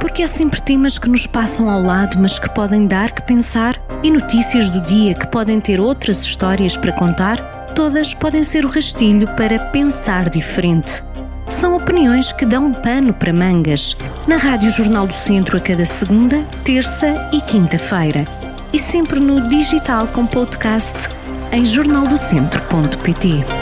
Porque há sempre temas que nos passam ao lado, mas que podem dar que pensar, e notícias do dia que podem ter outras histórias para contar, todas podem ser o rastilho para pensar diferente. São opiniões que dão pano para mangas. Na Rádio Jornal do Centro a cada segunda, terça e quinta-feira. E sempre no digital com podcast em jornaldocentro.pt.